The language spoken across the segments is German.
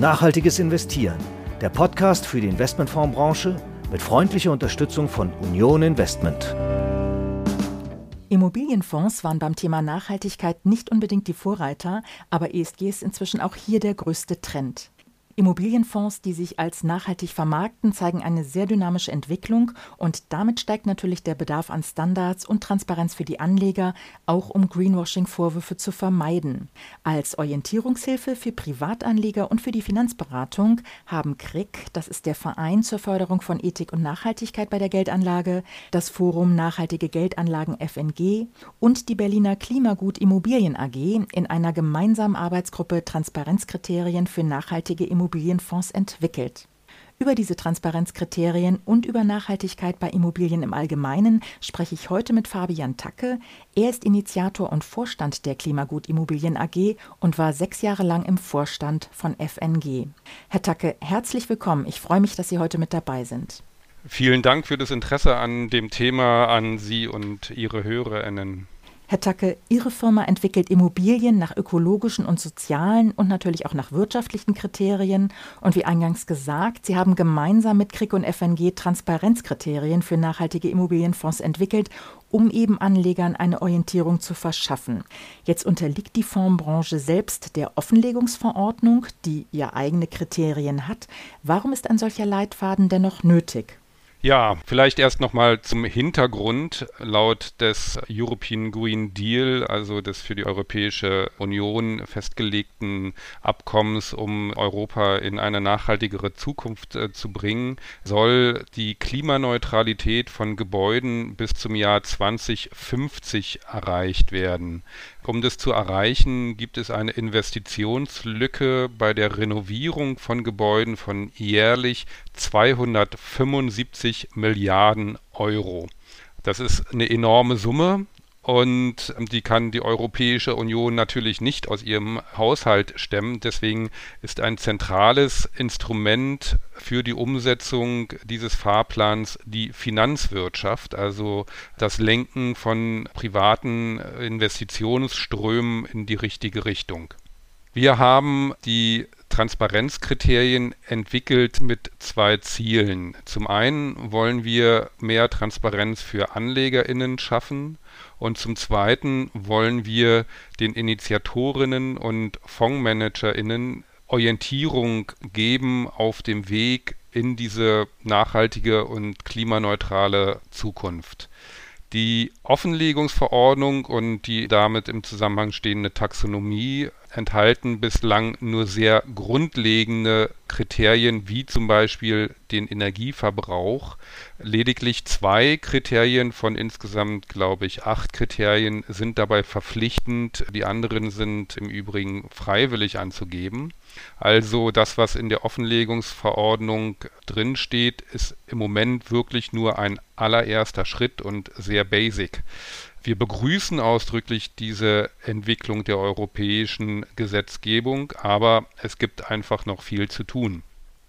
Nachhaltiges Investieren, der Podcast für die Investmentfondsbranche mit freundlicher Unterstützung von Union Investment. Immobilienfonds waren beim Thema Nachhaltigkeit nicht unbedingt die Vorreiter, aber ESG ist inzwischen auch hier der größte Trend. Immobilienfonds, die sich als nachhaltig vermarkten, zeigen eine sehr dynamische Entwicklung und damit steigt natürlich der Bedarf an Standards und Transparenz für die Anleger, auch um Greenwashing-Vorwürfe zu vermeiden. Als Orientierungshilfe für Privatanleger und für die Finanzberatung haben KRIG, das ist der Verein zur Förderung von Ethik und Nachhaltigkeit bei der Geldanlage, das Forum Nachhaltige Geldanlagen FNG und die Berliner Klimagut Immobilien AG in einer gemeinsamen Arbeitsgruppe Transparenzkriterien für nachhaltige Immobilien Immobilienfonds entwickelt. Über diese Transparenzkriterien und über Nachhaltigkeit bei Immobilien im Allgemeinen spreche ich heute mit Fabian Tacke. Er ist Initiator und Vorstand der Klimagut Immobilien AG und war sechs Jahre lang im Vorstand von FNG. Herr Tacke, herzlich willkommen. Ich freue mich, dass Sie heute mit dabei sind. Vielen Dank für das Interesse an dem Thema, an Sie und Ihre HörerInnen. Herr Tacke, Ihre Firma entwickelt Immobilien nach ökologischen und sozialen und natürlich auch nach wirtschaftlichen Kriterien. Und wie eingangs gesagt, Sie haben gemeinsam mit KRIG und FNG Transparenzkriterien für nachhaltige Immobilienfonds entwickelt, um eben Anlegern eine Orientierung zu verschaffen. Jetzt unterliegt die Fondsbranche selbst der Offenlegungsverordnung, die ja eigene Kriterien hat. Warum ist ein solcher Leitfaden dennoch nötig? Ja, vielleicht erst nochmal zum Hintergrund. Laut des European Green Deal, also des für die Europäische Union festgelegten Abkommens, um Europa in eine nachhaltigere Zukunft äh, zu bringen, soll die Klimaneutralität von Gebäuden bis zum Jahr 2050 erreicht werden. Um das zu erreichen, gibt es eine Investitionslücke bei der Renovierung von Gebäuden von jährlich 275 Milliarden Euro. Das ist eine enorme Summe und die kann die Europäische Union natürlich nicht aus ihrem Haushalt stemmen. Deswegen ist ein zentrales Instrument für die Umsetzung dieses Fahrplans die Finanzwirtschaft, also das Lenken von privaten Investitionsströmen in die richtige Richtung. Wir haben die Transparenzkriterien entwickelt mit zwei Zielen. Zum einen wollen wir mehr Transparenz für Anlegerinnen schaffen und zum Zweiten wollen wir den Initiatorinnen und Fondsmanagerinnen Orientierung geben auf dem Weg in diese nachhaltige und klimaneutrale Zukunft. Die Offenlegungsverordnung und die damit im Zusammenhang stehende Taxonomie enthalten bislang nur sehr grundlegende Kriterien wie zum Beispiel den Energieverbrauch. Lediglich zwei Kriterien von insgesamt, glaube ich, acht Kriterien sind dabei verpflichtend. Die anderen sind im Übrigen freiwillig anzugeben. Also das, was in der Offenlegungsverordnung drinsteht, ist im Moment wirklich nur ein allererster Schritt und sehr basic. Wir begrüßen ausdrücklich diese Entwicklung der europäischen Gesetzgebung, aber es gibt einfach noch viel zu tun.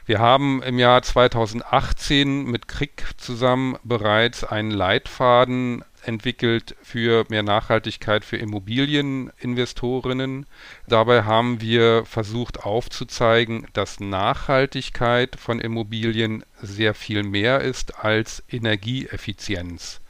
Wir haben im Jahr 2018 mit Krieg zusammen bereits einen Leitfaden entwickelt für mehr Nachhaltigkeit für Immobilieninvestorinnen. Dabei haben wir versucht aufzuzeigen, dass Nachhaltigkeit von Immobilien sehr viel mehr ist als Energieeffizienz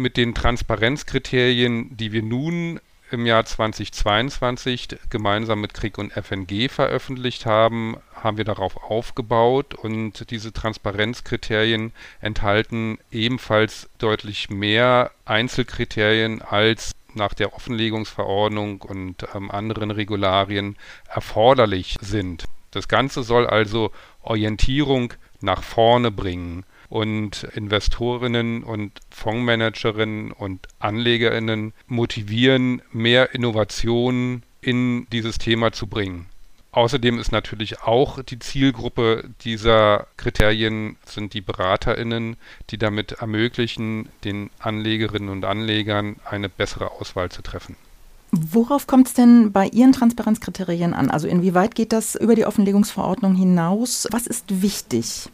mit den Transparenzkriterien, die wir nun im Jahr 2022 gemeinsam mit Krieg und FNG veröffentlicht haben, haben wir darauf aufgebaut und diese Transparenzkriterien enthalten ebenfalls deutlich mehr Einzelkriterien als nach der Offenlegungsverordnung und ähm, anderen Regularien erforderlich sind. Das Ganze soll also Orientierung nach vorne bringen und Investorinnen und Fondsmanagerinnen und Anlegerinnen motivieren, mehr Innovationen in dieses Thema zu bringen. Außerdem ist natürlich auch die Zielgruppe dieser Kriterien sind die Beraterinnen, die damit ermöglichen, den Anlegerinnen und Anlegern eine bessere Auswahl zu treffen. Worauf kommt es denn bei Ihren Transparenzkriterien an? Also inwieweit geht das über die Offenlegungsverordnung hinaus? Was ist wichtig?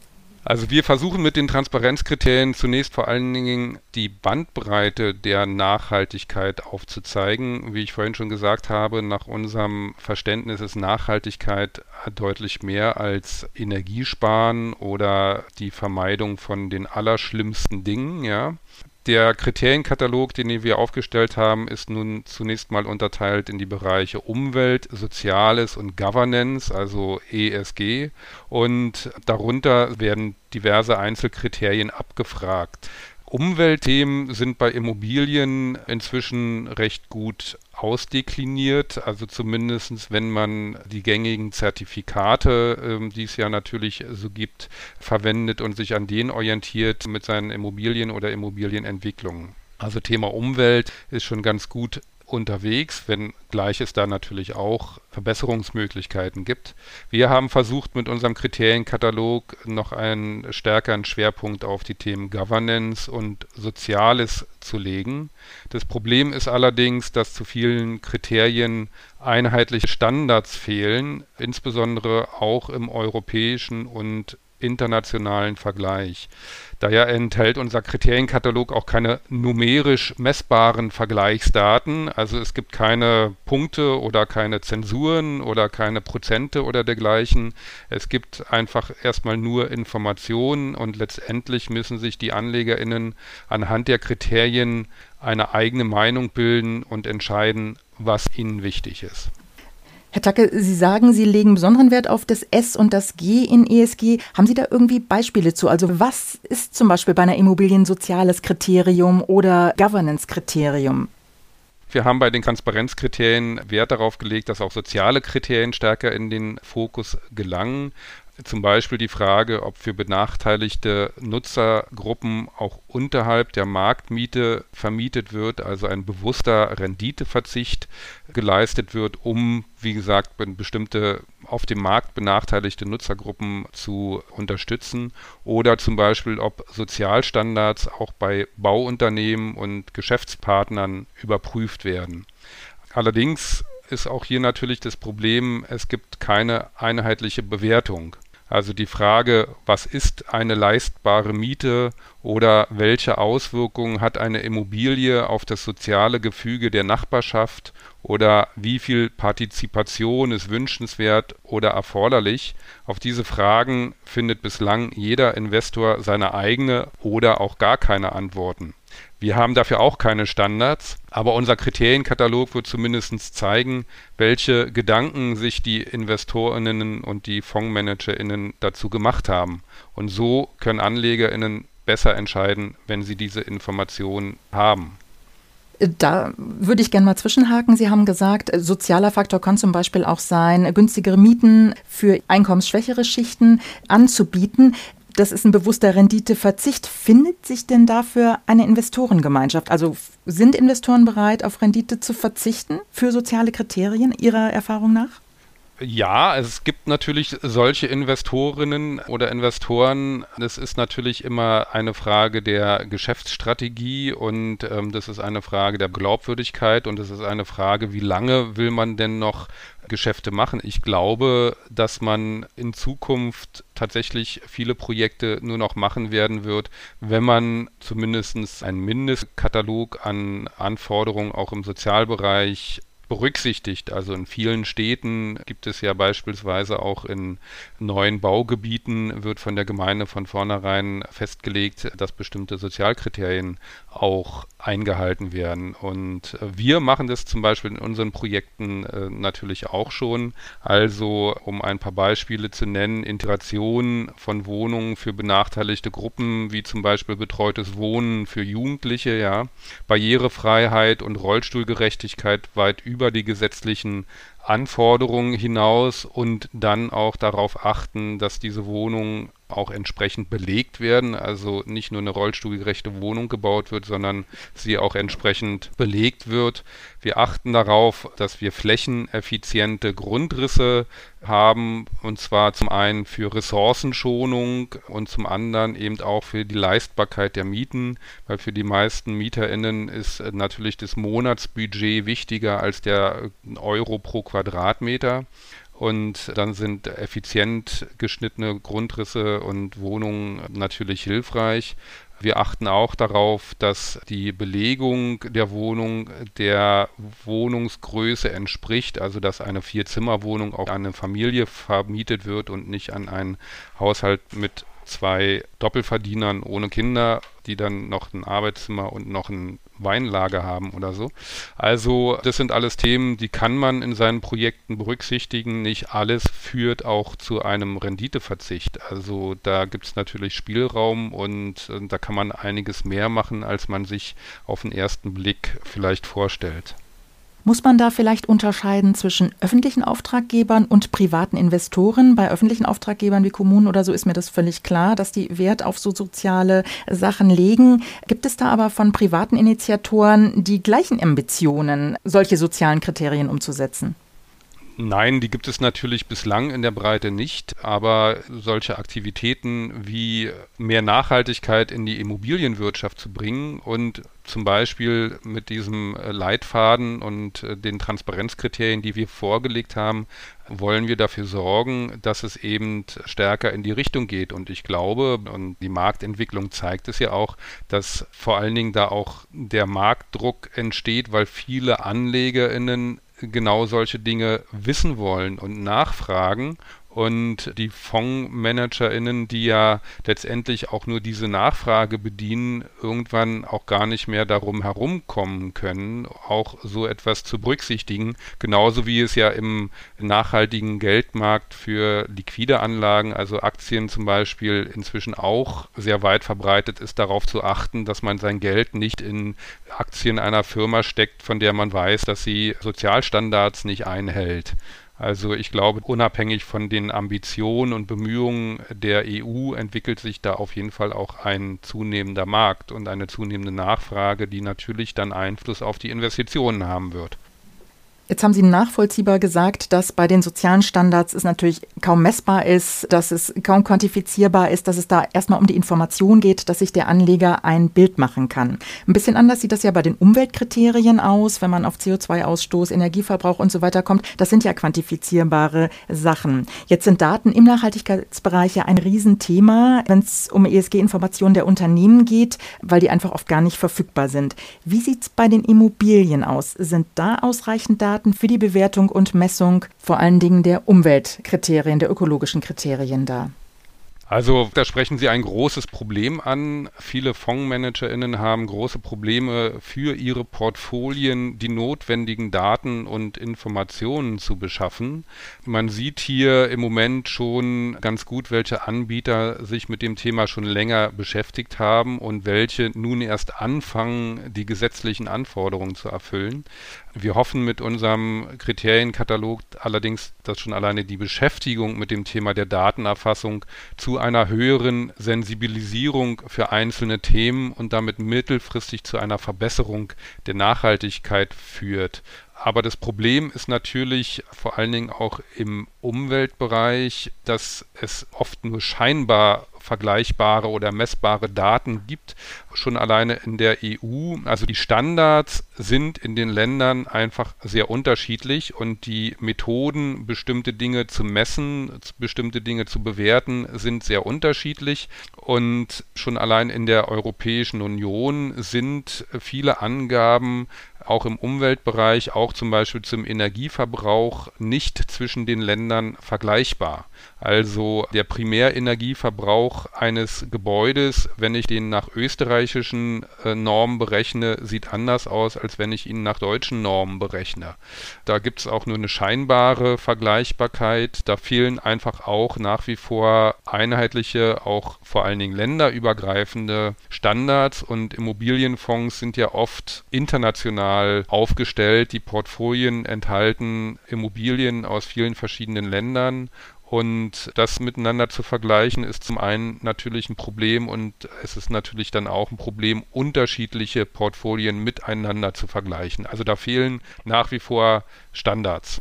Also wir versuchen mit den Transparenzkriterien zunächst vor allen Dingen die Bandbreite der Nachhaltigkeit aufzuzeigen. Wie ich vorhin schon gesagt habe, nach unserem Verständnis ist Nachhaltigkeit deutlich mehr als Energiesparen oder die Vermeidung von den allerschlimmsten Dingen, ja. Der Kriterienkatalog, den wir aufgestellt haben, ist nun zunächst mal unterteilt in die Bereiche Umwelt, Soziales und Governance, also ESG. Und darunter werden diverse Einzelkriterien abgefragt. Umweltthemen sind bei Immobilien inzwischen recht gut ausdekliniert, also zumindest wenn man die gängigen Zertifikate, ähm, die es ja natürlich so gibt, verwendet und sich an denen orientiert mit seinen Immobilien oder Immobilienentwicklungen. Also Thema Umwelt ist schon ganz gut unterwegs, wenngleich es da natürlich auch Verbesserungsmöglichkeiten gibt. Wir haben versucht, mit unserem Kriterienkatalog noch einen stärkeren Schwerpunkt auf die Themen Governance und Soziales zu legen. Das Problem ist allerdings, dass zu vielen Kriterien einheitliche Standards fehlen, insbesondere auch im europäischen und internationalen Vergleich. Daher enthält unser Kriterienkatalog auch keine numerisch messbaren Vergleichsdaten. Also es gibt keine Punkte oder keine Zensuren oder keine Prozente oder dergleichen. Es gibt einfach erstmal nur Informationen und letztendlich müssen sich die AnlegerInnen anhand der Kriterien eine eigene Meinung bilden und entscheiden, was ihnen wichtig ist. Herr Tacke, Sie sagen, Sie legen besonderen Wert auf das S und das G in ESG. Haben Sie da irgendwie Beispiele zu? Also was ist zum Beispiel bei einer Immobilie ein soziales Kriterium oder Governance-Kriterium? Wir haben bei den Transparenzkriterien Wert darauf gelegt, dass auch soziale Kriterien stärker in den Fokus gelangen zum Beispiel die Frage, ob für benachteiligte Nutzergruppen auch unterhalb der Marktmiete vermietet wird, also ein bewusster Renditeverzicht geleistet wird, um, wie gesagt, bestimmte auf dem Markt benachteiligte Nutzergruppen zu unterstützen oder zum Beispiel, ob Sozialstandards auch bei Bauunternehmen und Geschäftspartnern überprüft werden. Allerdings ist auch hier natürlich das Problem, es gibt keine einheitliche Bewertung. Also die Frage, was ist eine leistbare Miete oder welche Auswirkungen hat eine Immobilie auf das soziale Gefüge der Nachbarschaft oder wie viel Partizipation ist wünschenswert oder erforderlich? Auf diese Fragen findet bislang jeder Investor seine eigene oder auch gar keine Antworten. Wir haben dafür auch keine Standards, aber unser Kriterienkatalog wird zumindest zeigen, welche Gedanken sich die Investorinnen und die Fondsmanagerinnen dazu gemacht haben. Und so können Anlegerinnen besser entscheiden, wenn sie diese Informationen haben. Da würde ich gerne mal zwischenhaken. Sie haben gesagt, sozialer Faktor kann zum Beispiel auch sein, günstigere Mieten für einkommensschwächere Schichten anzubieten das ist ein bewusster Renditeverzicht. Findet sich denn dafür eine Investorengemeinschaft? Also sind Investoren bereit, auf Rendite zu verzichten für soziale Kriterien Ihrer Erfahrung nach? Ja, es gibt natürlich solche Investorinnen oder Investoren. Das ist natürlich immer eine Frage der Geschäftsstrategie und ähm, das ist eine Frage der Glaubwürdigkeit und es ist eine Frage, wie lange will man denn noch Geschäfte machen. Ich glaube, dass man in Zukunft tatsächlich viele Projekte nur noch machen werden wird, wenn man zumindest einen Mindestkatalog an Anforderungen auch im Sozialbereich berücksichtigt. Also in vielen Städten gibt es ja beispielsweise auch in neuen Baugebieten wird von der Gemeinde von vornherein festgelegt, dass bestimmte Sozialkriterien auch eingehalten werden. Und wir machen das zum Beispiel in unseren Projekten äh, natürlich auch schon. Also um ein paar Beispiele zu nennen, Integration von Wohnungen für benachteiligte Gruppen, wie zum Beispiel betreutes Wohnen für Jugendliche, ja, Barrierefreiheit und Rollstuhlgerechtigkeit weit über die gesetzlichen Anforderungen hinaus und dann auch darauf achten, dass diese Wohnungen auch entsprechend belegt werden, also nicht nur eine rollstuhlgerechte Wohnung gebaut wird, sondern sie auch entsprechend belegt wird. Wir achten darauf, dass wir flächeneffiziente Grundrisse haben, und zwar zum einen für Ressourcenschonung und zum anderen eben auch für die Leistbarkeit der Mieten, weil für die meisten MieterInnen ist natürlich das Monatsbudget wichtiger als der Euro pro Quadratmeter. Und dann sind effizient geschnittene Grundrisse und Wohnungen natürlich hilfreich. Wir achten auch darauf, dass die Belegung der Wohnung der Wohnungsgröße entspricht, also dass eine Vierzimmerwohnung auch an eine Familie vermietet wird und nicht an einen Haushalt mit zwei Doppelverdienern ohne Kinder, die dann noch ein Arbeitszimmer und noch ein Weinlager haben oder so. Also das sind alles Themen, die kann man in seinen Projekten berücksichtigen. Nicht alles führt auch zu einem Renditeverzicht. Also da gibt es natürlich Spielraum und äh, da kann man einiges mehr machen, als man sich auf den ersten Blick vielleicht vorstellt. Muss man da vielleicht unterscheiden zwischen öffentlichen Auftraggebern und privaten Investoren? Bei öffentlichen Auftraggebern wie Kommunen oder so ist mir das völlig klar, dass die Wert auf so soziale Sachen legen. Gibt es da aber von privaten Initiatoren die gleichen Ambitionen, solche sozialen Kriterien umzusetzen? Nein, die gibt es natürlich bislang in der Breite nicht, aber solche Aktivitäten wie mehr Nachhaltigkeit in die Immobilienwirtschaft zu bringen und zum Beispiel mit diesem Leitfaden und äh, den Transparenzkriterien, die wir vorgelegt haben, wollen wir dafür sorgen, dass es eben stärker in die Richtung geht. Und ich glaube, und die Marktentwicklung zeigt es ja auch, dass vor allen Dingen da auch der Marktdruck entsteht, weil viele AnlegerInnen genau solche Dinge wissen wollen und nachfragen und die FondsmanagerInnen, die ja letztendlich auch nur diese Nachfrage bedienen, irgendwann auch gar nicht mehr darum herumkommen können, auch so etwas zu berücksichtigen. Genauso wie es ja im nachhaltigen Geldmarkt für liquide Anlagen, also Aktien zum Beispiel, inzwischen auch sehr weit verbreitet ist, darauf zu achten, dass man sein Geld nicht in Aktien einer Firma steckt, von der man weiß, dass sie Sozialstandards nicht einhält. Also ich glaube, unabhängig von den Ambitionen und Bemühungen der EU entwickelt sich da auf jeden Fall auch ein zunehmender Markt und eine zunehmende Nachfrage, die natürlich dann Einfluss auf die Investitionen haben wird. Jetzt haben Sie nachvollziehbar gesagt, dass bei den sozialen Standards es natürlich kaum messbar ist, dass es kaum quantifizierbar ist, dass es da erstmal um die Information geht, dass sich der Anleger ein Bild machen kann. Ein bisschen anders sieht das ja bei den Umweltkriterien aus, wenn man auf CO2-Ausstoß, Energieverbrauch und so weiter kommt. Das sind ja quantifizierbare Sachen. Jetzt sind Daten im Nachhaltigkeitsbereich ja ein Riesenthema, wenn es um ESG-Informationen der Unternehmen geht, weil die einfach oft gar nicht verfügbar sind. Wie sieht es bei den Immobilien aus? Sind da ausreichend Daten? Daten für die Bewertung und Messung vor allen Dingen der Umweltkriterien, der ökologischen Kriterien dar? Also da sprechen Sie ein großes Problem an. Viele FondsmanagerInnen haben große Probleme für ihre Portfolien, die notwendigen Daten und Informationen zu beschaffen. Man sieht hier im Moment schon ganz gut, welche Anbieter sich mit dem Thema schon länger beschäftigt haben und welche nun erst anfangen, die gesetzlichen Anforderungen zu erfüllen. Wir hoffen mit unserem Kriterienkatalog allerdings, dass schon alleine die Beschäftigung mit dem Thema der Datenerfassung zu einer höheren Sensibilisierung für einzelne Themen und damit mittelfristig zu einer Verbesserung der Nachhaltigkeit führt. Aber das Problem ist natürlich vor allen Dingen auch im Umweltbereich, dass es oft nur scheinbar vergleichbare oder messbare Daten gibt, schon alleine in der EU. Also die Standards sind in den Ländern einfach sehr unterschiedlich und die Methoden, bestimmte Dinge zu messen, bestimmte Dinge zu bewerten, sind sehr unterschiedlich. Und schon allein in der Europäischen Union sind viele Angaben auch im Umweltbereich, auch zum Beispiel zum Energieverbrauch, nicht zwischen den Ländern vergleichbar. Also der Primärenergieverbrauch eines Gebäudes, wenn ich den nach österreichischen äh, Normen berechne, sieht anders aus, als wenn ich ihn nach deutschen Normen berechne. Da gibt es auch nur eine scheinbare Vergleichbarkeit. Da fehlen einfach auch nach wie vor einheitliche, auch vor allen Dingen länderübergreifende Standards und Immobilienfonds sind ja oft international aufgestellt. Die Portfolien enthalten Immobilien aus vielen verschiedenen Ländern und das miteinander zu vergleichen, ist zum einen natürlich ein Problem und es ist natürlich dann auch ein Problem, unterschiedliche Portfolien miteinander zu vergleichen. Also da fehlen nach wie vor Standards.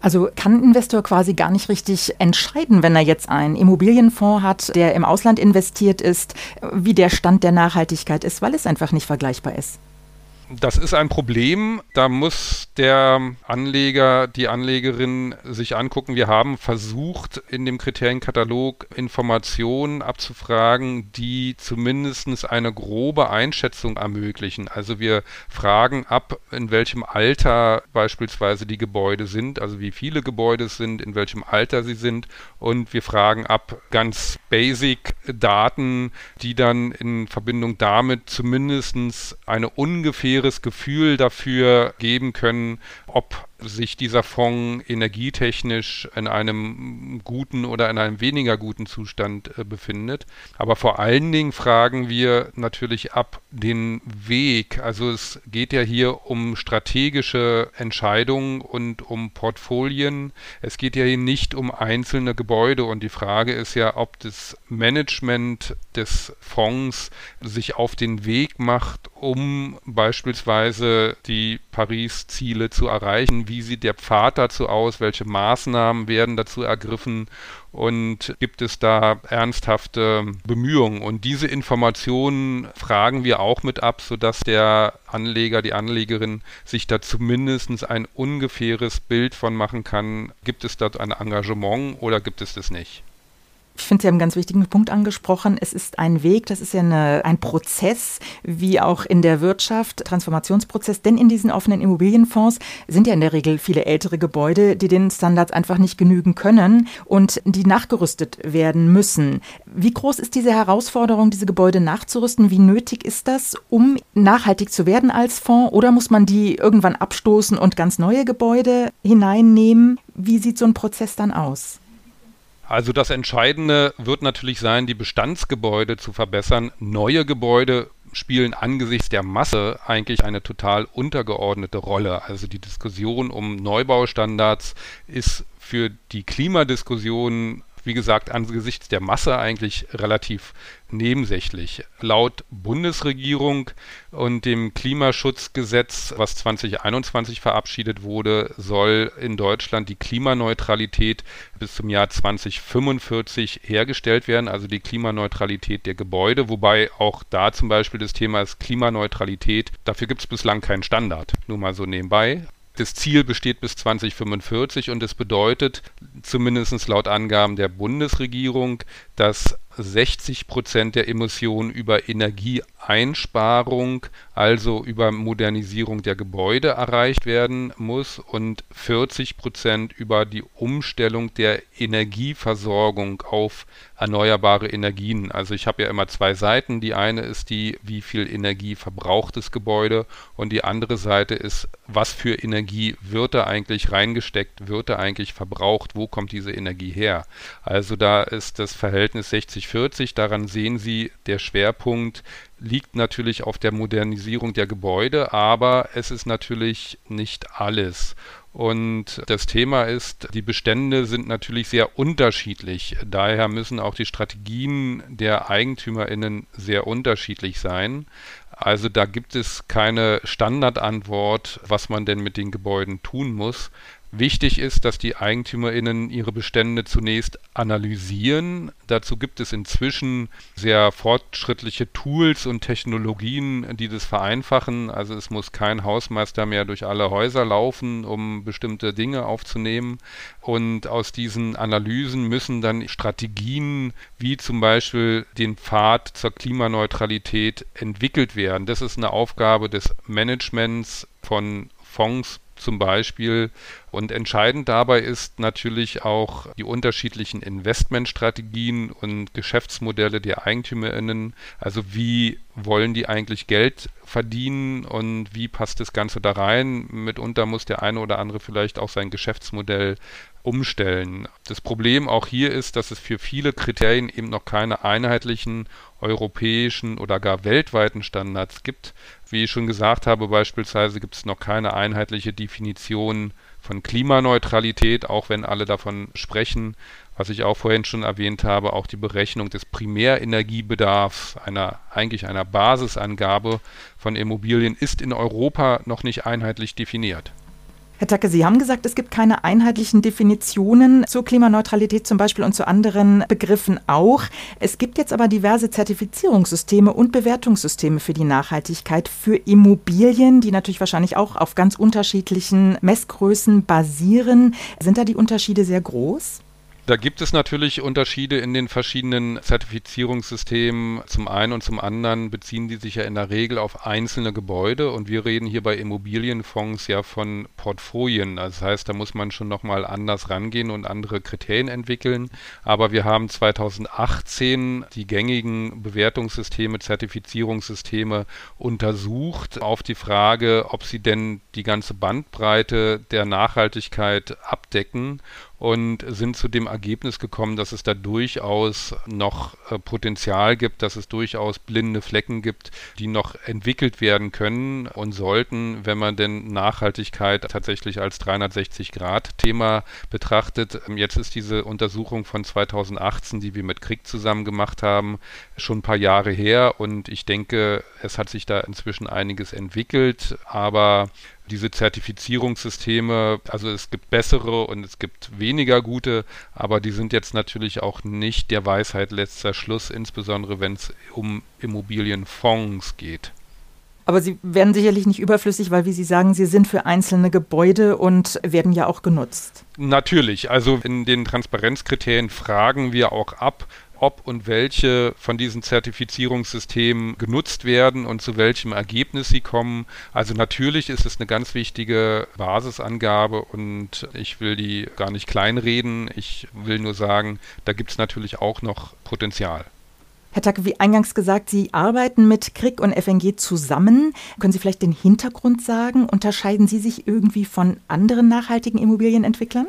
Also kann ein Investor quasi gar nicht richtig entscheiden, wenn er jetzt einen Immobilienfonds hat, der im Ausland investiert ist, wie der Stand der Nachhaltigkeit ist, weil es einfach nicht vergleichbar ist. Das ist ein Problem. Da muss der Anleger, die Anlegerin sich angucken. Wir haben versucht, in dem Kriterienkatalog Informationen abzufragen, die zumindest eine grobe Einschätzung ermöglichen. Also wir fragen ab, in welchem Alter beispielsweise die Gebäude sind, also wie viele Gebäude es sind, in welchem Alter sie sind. Und wir fragen ab ganz basic Daten, die dann in Verbindung damit zumindest eine ungefähre ungefähres Gefühl dafür geben können, ob sich dieser Fonds energietechnisch in einem guten oder in einem weniger guten Zustand äh, befindet. Aber vor allen Dingen fragen wir natürlich ab den Weg. Also es geht ja hier um strategische Entscheidungen und um Portfolien. Es geht ja hier nicht um einzelne Gebäude und die Frage ist ja, ob das Management des Fonds sich auf den Weg macht, um beispielsweise die Paris-Ziele zu erreichen wie sieht der Pfad dazu aus, welche Maßnahmen werden dazu ergriffen und gibt es da ernsthafte Bemühungen. Und diese Informationen fragen wir auch mit ab, sodass der Anleger, die Anlegerin sich da zumindest ein ungefähres Bild von machen kann, gibt es dort ein Engagement oder gibt es das nicht. Ich finde, Sie haben einen ganz wichtigen Punkt angesprochen. Es ist ein Weg, das ist ja eine, ein Prozess, wie auch in der Wirtschaft, Transformationsprozess. Denn in diesen offenen Immobilienfonds sind ja in der Regel viele ältere Gebäude, die den Standards einfach nicht genügen können und die nachgerüstet werden müssen. Wie groß ist diese Herausforderung, diese Gebäude nachzurüsten? Wie nötig ist das, um nachhaltig zu werden als Fonds? Oder muss man die irgendwann abstoßen und ganz neue Gebäude hineinnehmen? Wie sieht so ein Prozess dann aus? Also das Entscheidende wird natürlich sein, die Bestandsgebäude zu verbessern. Neue Gebäude spielen angesichts der Masse eigentlich eine total untergeordnete Rolle. Also die Diskussion um Neubaustandards ist für die Klimadiskussion wie gesagt, angesichts der Masse eigentlich relativ nebensächlich. Laut Bundesregierung und dem Klimaschutzgesetz, was 2021 verabschiedet wurde, soll in Deutschland die Klimaneutralität bis zum Jahr 2045 hergestellt werden, also die Klimaneutralität der Gebäude, wobei auch da zum Beispiel das Thema ist Klimaneutralität. Dafür gibt es bislang keinen Standard, nur mal so nebenbei. Das Ziel besteht bis 2045 und es bedeutet, zumindest laut Angaben der Bundesregierung, dass 60 Prozent der Emissionen über Energieeinsparung, also über Modernisierung der Gebäude erreicht werden muss und 40 Prozent über die Umstellung der Energieversorgung auf erneuerbare Energien. Also ich habe ja immer zwei Seiten. Die eine ist die, wie viel Energie verbraucht das Gebäude und die andere Seite ist, was für Energie wird da eigentlich reingesteckt, wird da eigentlich verbraucht, wo kommt diese Energie her. Also da ist das Verhältnis 60-40, daran sehen Sie, der Schwerpunkt liegt natürlich auf der Modernisierung der Gebäude, aber es ist natürlich nicht alles. Und das Thema ist, die Bestände sind natürlich sehr unterschiedlich. Daher müssen auch die Strategien der EigentümerInnen sehr unterschiedlich sein. Also da gibt es keine Standardantwort, was man denn mit den Gebäuden tun muss. Wichtig ist, dass die EigentümerInnen ihre Bestände zunächst analysieren. Dazu gibt es inzwischen sehr fortschrittliche Tools und Technologien, die das vereinfachen. Also es muss kein Hausmeister mehr durch alle Häuser laufen, um bestimmte Dinge aufzunehmen. Und aus diesen Analysen müssen dann Strategien wie zum Beispiel den Pfad zur Klimaneutralität entwickelt werden. Das ist eine Aufgabe des Managements von Fonds zum Beispiel. Und entscheidend dabei ist natürlich auch die unterschiedlichen Investmentstrategien und Geschäftsmodelle der EigentümerInnen. Also wie wollen die eigentlich Geld verdienen und wie passt das Ganze da rein? Mitunter muss der eine oder andere vielleicht auch sein Geschäftsmodell umstellen. Das Problem auch hier ist, dass es für viele Kriterien eben noch keine einheitlichen europäischen oder gar weltweiten Standards gibt. Wie ich schon gesagt habe, beispielsweise gibt es noch keine einheitliche Definition von Klimaneutralität, auch wenn alle davon sprechen. Was ich auch vorhin schon erwähnt habe, auch die Berechnung des Primärenergiebedarfs, einer eigentlich einer Basisangabe von Immobilien, ist in Europa noch nicht einheitlich definiert. Herr Tacke, Sie haben gesagt, es gibt keine einheitlichen Definitionen zur Klimaneutralität zum Beispiel und zu anderen Begriffen auch. Es gibt jetzt aber diverse Zertifizierungssysteme und Bewertungssysteme für die Nachhaltigkeit für Immobilien, die natürlich wahrscheinlich auch auf ganz unterschiedlichen Messgrößen basieren. Sind da die Unterschiede sehr groß? Da gibt es natürlich Unterschiede in den verschiedenen Zertifizierungssystemen. Zum einen und zum anderen beziehen die sich ja in der Regel auf einzelne Gebäude und wir reden hier bei Immobilienfonds ja von Portfolien. Das heißt, da muss man schon nochmal anders rangehen und andere Kriterien entwickeln. Aber wir haben 2018 die gängigen Bewertungssysteme, Zertifizierungssysteme untersucht auf die Frage, ob sie denn die ganze Bandbreite der Nachhaltigkeit abdecken und sind zu dem Ergebnis gekommen, dass es da durchaus noch äh, Potenzial gibt, dass es durchaus blinde Flecken gibt, die noch entwickelt werden können und sollten, wenn man denn Nachhaltigkeit tatsächlich als 360-Grad-Thema betrachtet. Ähm, jetzt ist diese Untersuchung von 2018, die wir mit Krieg zusammen gemacht haben, schon ein paar Jahre her und ich denke, es hat sich da inzwischen einiges entwickelt, aber diese Zertifizierungssysteme, also es gibt bessere und es gibt weniger gute, aber die sind jetzt natürlich auch nicht der Weisheit letzter Schluss, insbesondere wenn es um Immobilienfonds geht. Aber sie werden sicherlich nicht überflüssig, weil, wie Sie sagen, sie sind für einzelne Gebäude und werden ja auch genutzt. Natürlich. Also in den Transparenzkriterien fragen wir auch ab, ob und welche von diesen Zertifizierungssystemen genutzt werden und zu welchem Ergebnis sie kommen. Also natürlich ist es eine ganz wichtige Basisangabe und ich will die gar nicht kleinreden. Ich will nur sagen, da gibt es natürlich auch noch Potenzial. Herr Tacke, wie eingangs gesagt, Sie arbeiten mit Krieg und FNG zusammen. Können Sie vielleicht den Hintergrund sagen? Unterscheiden Sie sich irgendwie von anderen nachhaltigen Immobilienentwicklern?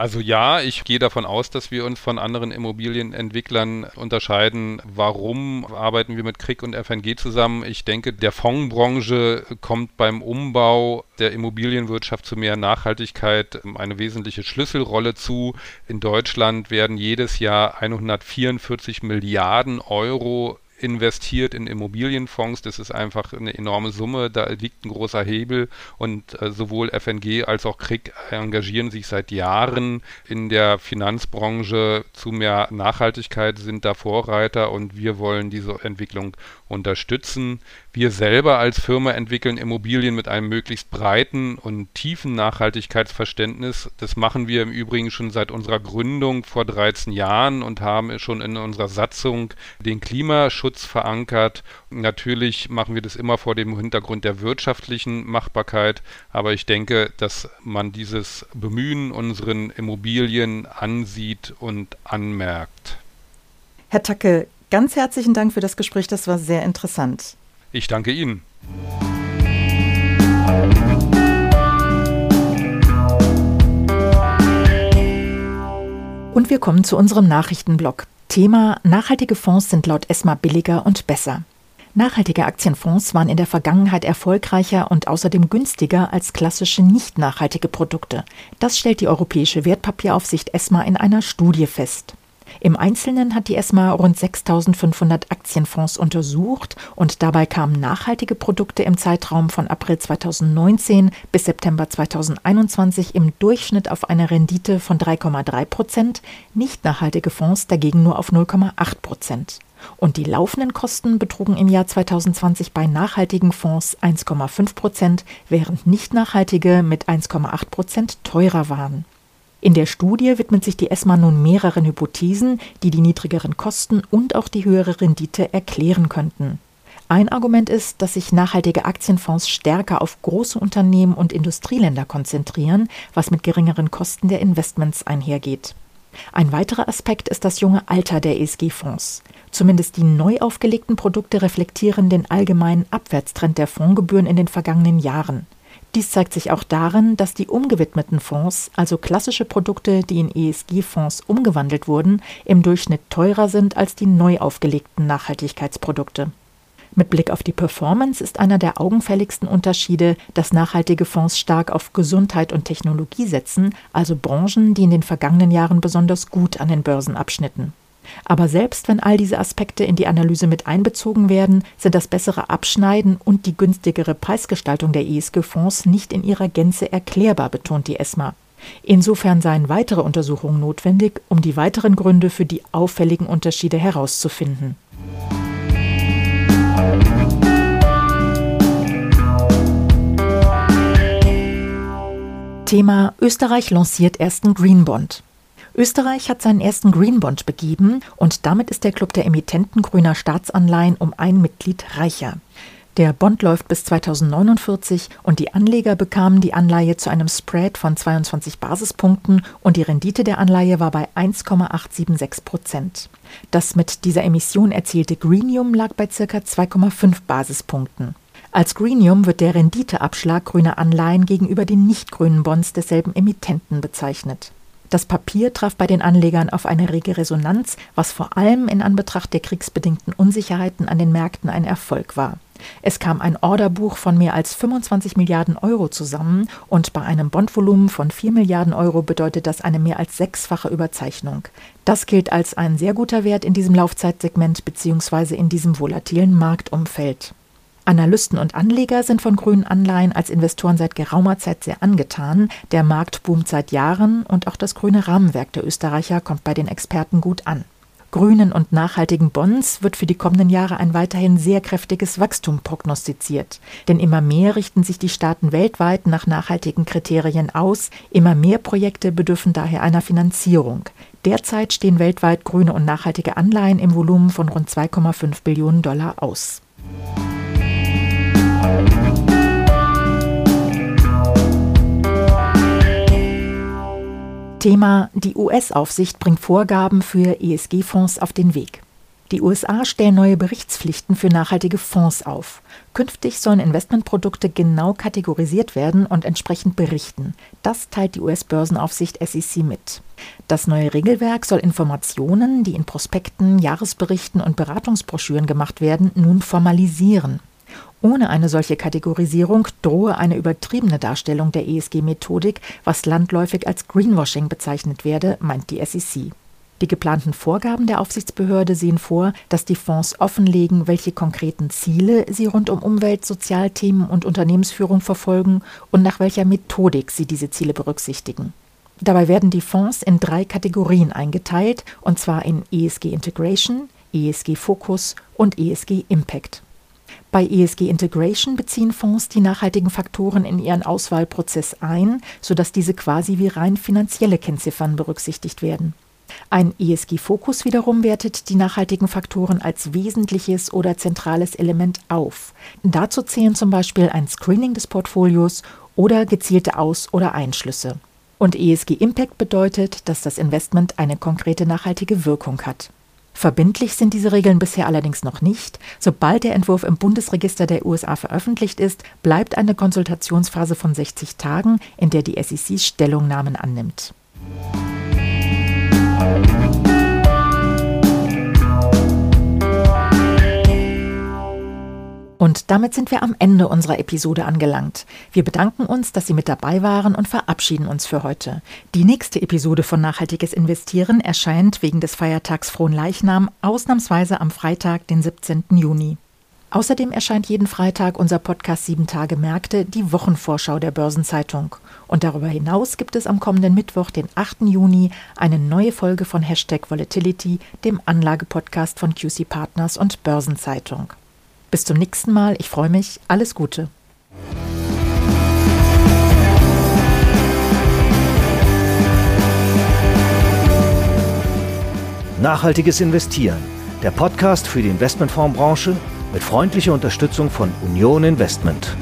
Also ja, ich gehe davon aus, dass wir uns von anderen Immobilienentwicklern unterscheiden. Warum arbeiten wir mit Krieg und FNG zusammen? Ich denke, der Fondsbranche kommt beim Umbau der Immobilienwirtschaft zu mehr Nachhaltigkeit eine wesentliche Schlüsselrolle zu. In Deutschland werden jedes Jahr 144 Milliarden Euro investiert in Immobilienfonds. Das ist einfach eine enorme Summe. Da liegt ein großer Hebel und äh, sowohl FNG als auch KRIG engagieren sich seit Jahren in der Finanzbranche zu mehr Nachhaltigkeit, sind da Vorreiter und wir wollen diese Entwicklung unterstützen. Wir selber als Firma entwickeln Immobilien mit einem möglichst breiten und tiefen Nachhaltigkeitsverständnis. Das machen wir im Übrigen schon seit unserer Gründung vor 13 Jahren und haben schon in unserer Satzung den Klimaschutz verankert. Natürlich machen wir das immer vor dem Hintergrund der wirtschaftlichen Machbarkeit, aber ich denke, dass man dieses Bemühen unseren Immobilien ansieht und anmerkt. Herr Tacke, Ganz herzlichen Dank für das Gespräch, das war sehr interessant. Ich danke Ihnen. Und wir kommen zu unserem Nachrichtenblock. Thema Nachhaltige Fonds sind laut ESMA billiger und besser. Nachhaltige Aktienfonds waren in der Vergangenheit erfolgreicher und außerdem günstiger als klassische nicht nachhaltige Produkte. Das stellt die Europäische Wertpapieraufsicht ESMA in einer Studie fest. Im Einzelnen hat die ESMA rund 6500 Aktienfonds untersucht und dabei kamen nachhaltige Produkte im Zeitraum von April 2019 bis September 2021 im Durchschnitt auf eine Rendite von 3,3 Prozent, nicht nachhaltige Fonds dagegen nur auf 0,8 Prozent. Und die laufenden Kosten betrugen im Jahr 2020 bei nachhaltigen Fonds 1,5 Prozent, während nicht nachhaltige mit 1,8 Prozent teurer waren. In der Studie widmet sich die ESMA nun mehreren Hypothesen, die die niedrigeren Kosten und auch die höhere Rendite erklären könnten. Ein Argument ist, dass sich nachhaltige Aktienfonds stärker auf große Unternehmen und Industrieländer konzentrieren, was mit geringeren Kosten der Investments einhergeht. Ein weiterer Aspekt ist das junge Alter der ESG-Fonds. Zumindest die neu aufgelegten Produkte reflektieren den allgemeinen Abwärtstrend der Fondsgebühren in den vergangenen Jahren. Dies zeigt sich auch darin, dass die umgewidmeten Fonds, also klassische Produkte, die in ESG-Fonds umgewandelt wurden, im Durchschnitt teurer sind als die neu aufgelegten Nachhaltigkeitsprodukte. Mit Blick auf die Performance ist einer der augenfälligsten Unterschiede, dass nachhaltige Fonds stark auf Gesundheit und Technologie setzen, also Branchen, die in den vergangenen Jahren besonders gut an den Börsen abschnitten. Aber selbst wenn all diese Aspekte in die Analyse mit einbezogen werden, sind das bessere Abschneiden und die günstigere Preisgestaltung der ESG-Fonds nicht in ihrer Gänze erklärbar, betont die ESMA. Insofern seien weitere Untersuchungen notwendig, um die weiteren Gründe für die auffälligen Unterschiede herauszufinden. Thema Österreich lanciert ersten Green Bond. Österreich hat seinen ersten Green Bond begeben und damit ist der Club der Emittenten grüner Staatsanleihen um ein Mitglied reicher. Der Bond läuft bis 2049 und die Anleger bekamen die Anleihe zu einem Spread von 22 Basispunkten und die Rendite der Anleihe war bei 1,876 Prozent. Das mit dieser Emission erzielte Greenium lag bei ca. 2,5 Basispunkten. Als Greenium wird der Renditeabschlag grüner Anleihen gegenüber den nicht grünen Bonds desselben Emittenten bezeichnet. Das Papier traf bei den Anlegern auf eine rege Resonanz, was vor allem in Anbetracht der kriegsbedingten Unsicherheiten an den Märkten ein Erfolg war. Es kam ein Orderbuch von mehr als 25 Milliarden Euro zusammen und bei einem Bondvolumen von 4 Milliarden Euro bedeutet das eine mehr als sechsfache Überzeichnung. Das gilt als ein sehr guter Wert in diesem Laufzeitsegment bzw. in diesem volatilen Marktumfeld. Analysten und Anleger sind von grünen Anleihen als Investoren seit geraumer Zeit sehr angetan. Der Markt boomt seit Jahren und auch das grüne Rahmenwerk der Österreicher kommt bei den Experten gut an. Grünen und nachhaltigen Bonds wird für die kommenden Jahre ein weiterhin sehr kräftiges Wachstum prognostiziert. Denn immer mehr richten sich die Staaten weltweit nach nachhaltigen Kriterien aus, immer mehr Projekte bedürfen daher einer Finanzierung. Derzeit stehen weltweit grüne und nachhaltige Anleihen im Volumen von rund 2,5 Billionen Dollar aus. Thema Die US-Aufsicht bringt Vorgaben für ESG-Fonds auf den Weg. Die USA stellen neue Berichtspflichten für nachhaltige Fonds auf. Künftig sollen Investmentprodukte genau kategorisiert werden und entsprechend berichten. Das teilt die US-Börsenaufsicht SEC mit. Das neue Regelwerk soll Informationen, die in Prospekten, Jahresberichten und Beratungsbroschüren gemacht werden, nun formalisieren. Ohne eine solche Kategorisierung drohe eine übertriebene Darstellung der ESG-Methodik, was landläufig als Greenwashing bezeichnet werde, meint die SEC. Die geplanten Vorgaben der Aufsichtsbehörde sehen vor, dass die Fonds offenlegen, welche konkreten Ziele sie rund um Umwelt, Sozialthemen und Unternehmensführung verfolgen und nach welcher Methodik sie diese Ziele berücksichtigen. Dabei werden die Fonds in drei Kategorien eingeteilt, und zwar in ESG Integration, ESG Fokus und ESG Impact. Bei ESG Integration beziehen Fonds die nachhaltigen Faktoren in ihren Auswahlprozess ein, sodass diese quasi wie rein finanzielle Kennziffern berücksichtigt werden. Ein ESG-Fokus wiederum wertet die nachhaltigen Faktoren als wesentliches oder zentrales Element auf. Dazu zählen zum Beispiel ein Screening des Portfolios oder gezielte Aus- oder Einschlüsse. Und ESG-Impact bedeutet, dass das Investment eine konkrete nachhaltige Wirkung hat. Verbindlich sind diese Regeln bisher allerdings noch nicht. Sobald der Entwurf im Bundesregister der USA veröffentlicht ist, bleibt eine Konsultationsphase von 60 Tagen, in der die SEC Stellungnahmen annimmt. Und damit sind wir am Ende unserer Episode angelangt. Wir bedanken uns, dass Sie mit dabei waren und verabschieden uns für heute. Die nächste Episode von Nachhaltiges Investieren erscheint wegen des Feiertags Frohen Leichnam ausnahmsweise am Freitag, den 17. Juni. Außerdem erscheint jeden Freitag unser Podcast Sieben Tage Märkte, die Wochenvorschau der Börsenzeitung. Und darüber hinaus gibt es am kommenden Mittwoch, den 8. Juni, eine neue Folge von Hashtag Volatility, dem Anlagepodcast von QC Partners und Börsenzeitung. Bis zum nächsten Mal. Ich freue mich. Alles Gute. Nachhaltiges Investieren. Der Podcast für die Investmentfondsbranche mit freundlicher Unterstützung von Union Investment.